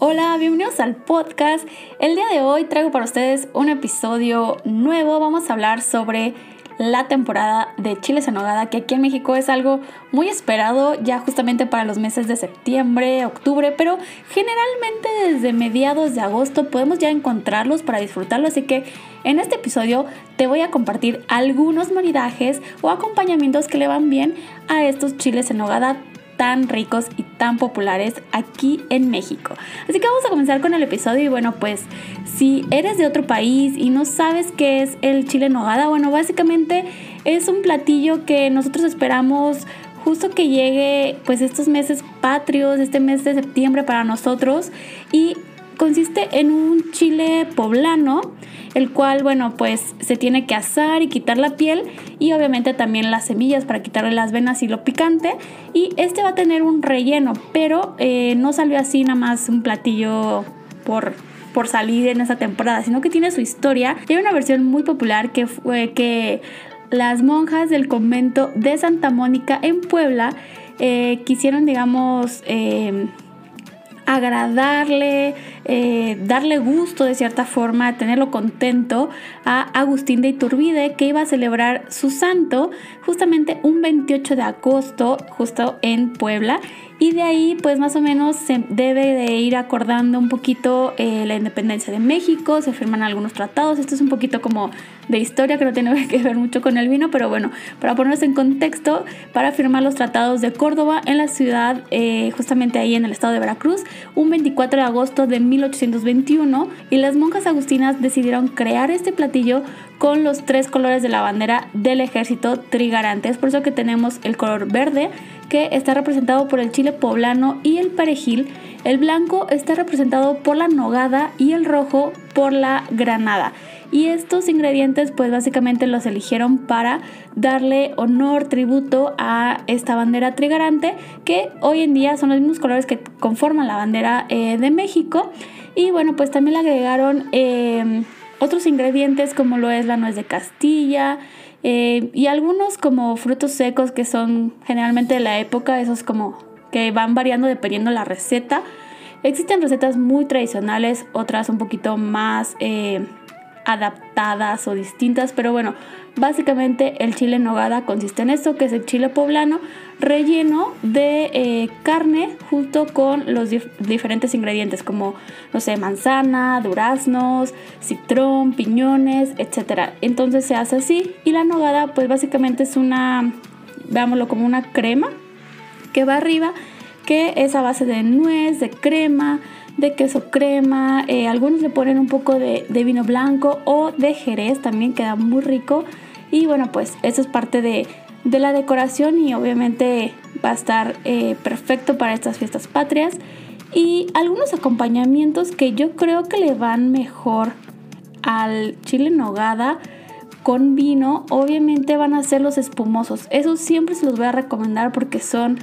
Hola, bienvenidos al podcast. El día de hoy traigo para ustedes un episodio nuevo. Vamos a hablar sobre la temporada de chiles en nogada, que aquí en México es algo muy esperado ya justamente para los meses de septiembre, octubre, pero generalmente desde mediados de agosto podemos ya encontrarlos para disfrutarlo, así que en este episodio te voy a compartir algunos maridajes o acompañamientos que le van bien a estos chiles en nogada tan ricos y tan populares aquí en México. Así que vamos a comenzar con el episodio y bueno, pues si eres de otro país y no sabes qué es el chile nogada, bueno, básicamente es un platillo que nosotros esperamos justo que llegue pues estos meses patrios, este mes de septiembre para nosotros y consiste en un chile poblano, el cual, bueno, pues se tiene que asar y quitar la piel y obviamente también las semillas para quitarle las venas y lo picante. Y este va a tener un relleno, pero eh, no salió así nada más un platillo por por salir en esa temporada, sino que tiene su historia. Y hay una versión muy popular que fue que las monjas del convento de Santa Mónica en Puebla eh, quisieron, digamos, eh, agradarle, eh, darle gusto de cierta forma, tenerlo contento a Agustín de Iturbide que iba a celebrar su santo justamente un 28 de agosto justo en Puebla. Y de ahí pues más o menos se debe de ir acordando un poquito eh, la independencia de México, se firman algunos tratados, esto es un poquito como de historia que no tiene que ver mucho con el vino, pero bueno, para ponerse en contexto, para firmar los tratados de Córdoba en la ciudad, eh, justamente ahí en el estado de Veracruz, un 24 de agosto de 1821, y las monjas agustinas decidieron crear este platillo con los tres colores de la bandera del ejército trigarante. Es por eso que tenemos el color verde, que está representado por el chile poblano y el perejil. El blanco está representado por la nogada y el rojo por la granada. Y estos ingredientes pues básicamente los eligieron para darle honor, tributo a esta bandera trigarante que hoy en día son los mismos colores que conforman la bandera eh, de México. Y bueno pues también le agregaron eh, otros ingredientes como lo es la nuez de Castilla, eh, y algunos como frutos secos que son generalmente de la época, esos como que van variando dependiendo la receta. Existen recetas muy tradicionales, otras un poquito más eh, adaptadas o distintas, pero bueno, básicamente el chile nogada consiste en esto, que es el chile poblano relleno de eh, carne junto con los diferentes ingredientes como, no sé, manzana, duraznos, citrón, piñones, etc. Entonces se hace así y la nogada pues básicamente es una, veámoslo como una crema que va arriba, que es a base de nuez, de crema, de queso crema, eh, algunos le ponen un poco de, vino blanco o de jerez, también queda muy rico. Y bueno, pues eso es parte de, de la decoración y obviamente va a estar eh, perfecto para estas fiestas patrias. Y algunos acompañamientos que yo creo que le van mejor al chile nogada con vino, obviamente van a ser los espumosos. Esos siempre se los voy a recomendar porque son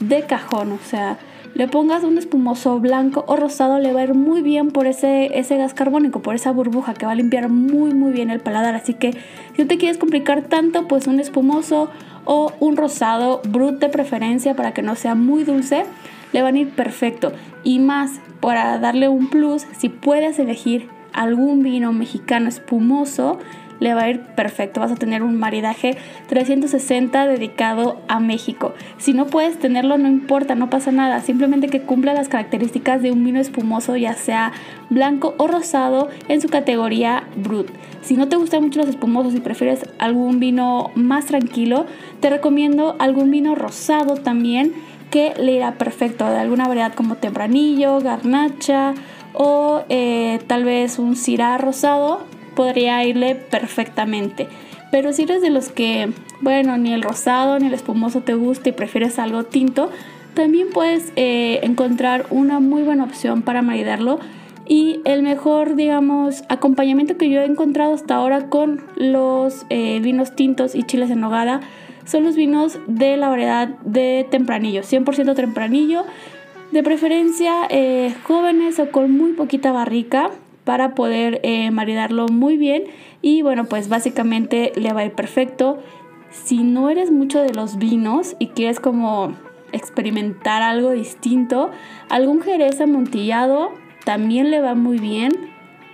de cajón, o sea, le pongas un espumoso blanco o rosado, le va a ir muy bien por ese, ese gas carbónico, por esa burbuja que va a limpiar muy muy bien el paladar. Así que si no te quieres complicar tanto, pues un espumoso o un rosado brut de preferencia para que no sea muy dulce, le van a ir perfecto. Y más, para darle un plus, si puedes elegir algún vino mexicano espumoso, le va a ir perfecto. Vas a tener un maridaje 360 dedicado a México. Si no puedes tenerlo, no importa, no pasa nada. Simplemente que cumpla las características de un vino espumoso, ya sea blanco o rosado, en su categoría Brut. Si no te gustan mucho los espumosos y prefieres algún vino más tranquilo, te recomiendo algún vino rosado también que le irá perfecto de alguna variedad como tempranillo, garnacha o eh, tal vez un cirá rosado podría irle perfectamente. Pero si eres de los que, bueno, ni el rosado ni el espumoso te gusta y prefieres algo tinto, también puedes eh, encontrar una muy buena opción para maridarlo Y el mejor, digamos, acompañamiento que yo he encontrado hasta ahora con los eh, vinos tintos y chiles en nogada son los vinos de la variedad de tempranillo, 100% tempranillo, de preferencia eh, jóvenes o con muy poquita barrica para poder eh, maridarlo muy bien y bueno pues básicamente le va a ir perfecto. Si no eres mucho de los vinos y quieres como experimentar algo distinto, algún jerez amontillado también le va muy bien.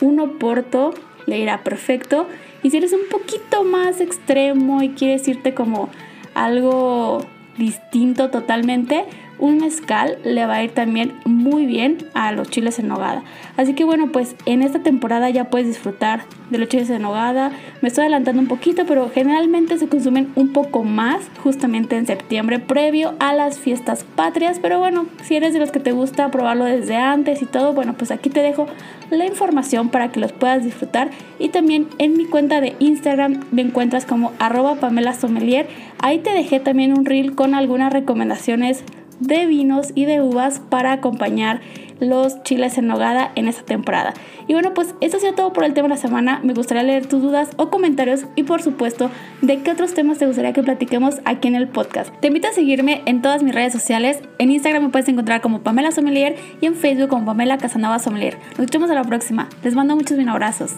Un oporto le irá perfecto. Y si eres un poquito más extremo y quieres irte como algo distinto totalmente, un mezcal le va a ir también muy bien a los chiles en nogada. Así que bueno, pues en esta temporada ya puedes disfrutar de los chiles en nogada. Me estoy adelantando un poquito, pero generalmente se consumen un poco más justamente en septiembre previo a las fiestas patrias. Pero bueno, si eres de los que te gusta probarlo desde antes y todo, bueno, pues aquí te dejo la información para que los puedas disfrutar. Y también en mi cuenta de Instagram me encuentras como arroba Pamela Sommelier. Ahí te dejé también un reel con algunas recomendaciones de vinos y de uvas para acompañar los chiles en nogada en esta temporada. Y bueno, pues eso sido todo por el tema de la semana. Me gustaría leer tus dudas o comentarios y por supuesto de qué otros temas te gustaría que platiquemos aquí en el podcast. Te invito a seguirme en todas mis redes sociales. En Instagram me puedes encontrar como Pamela Sommelier y en Facebook como Pamela Casanova Sommelier. Nos vemos a la próxima. Les mando muchos bien abrazos.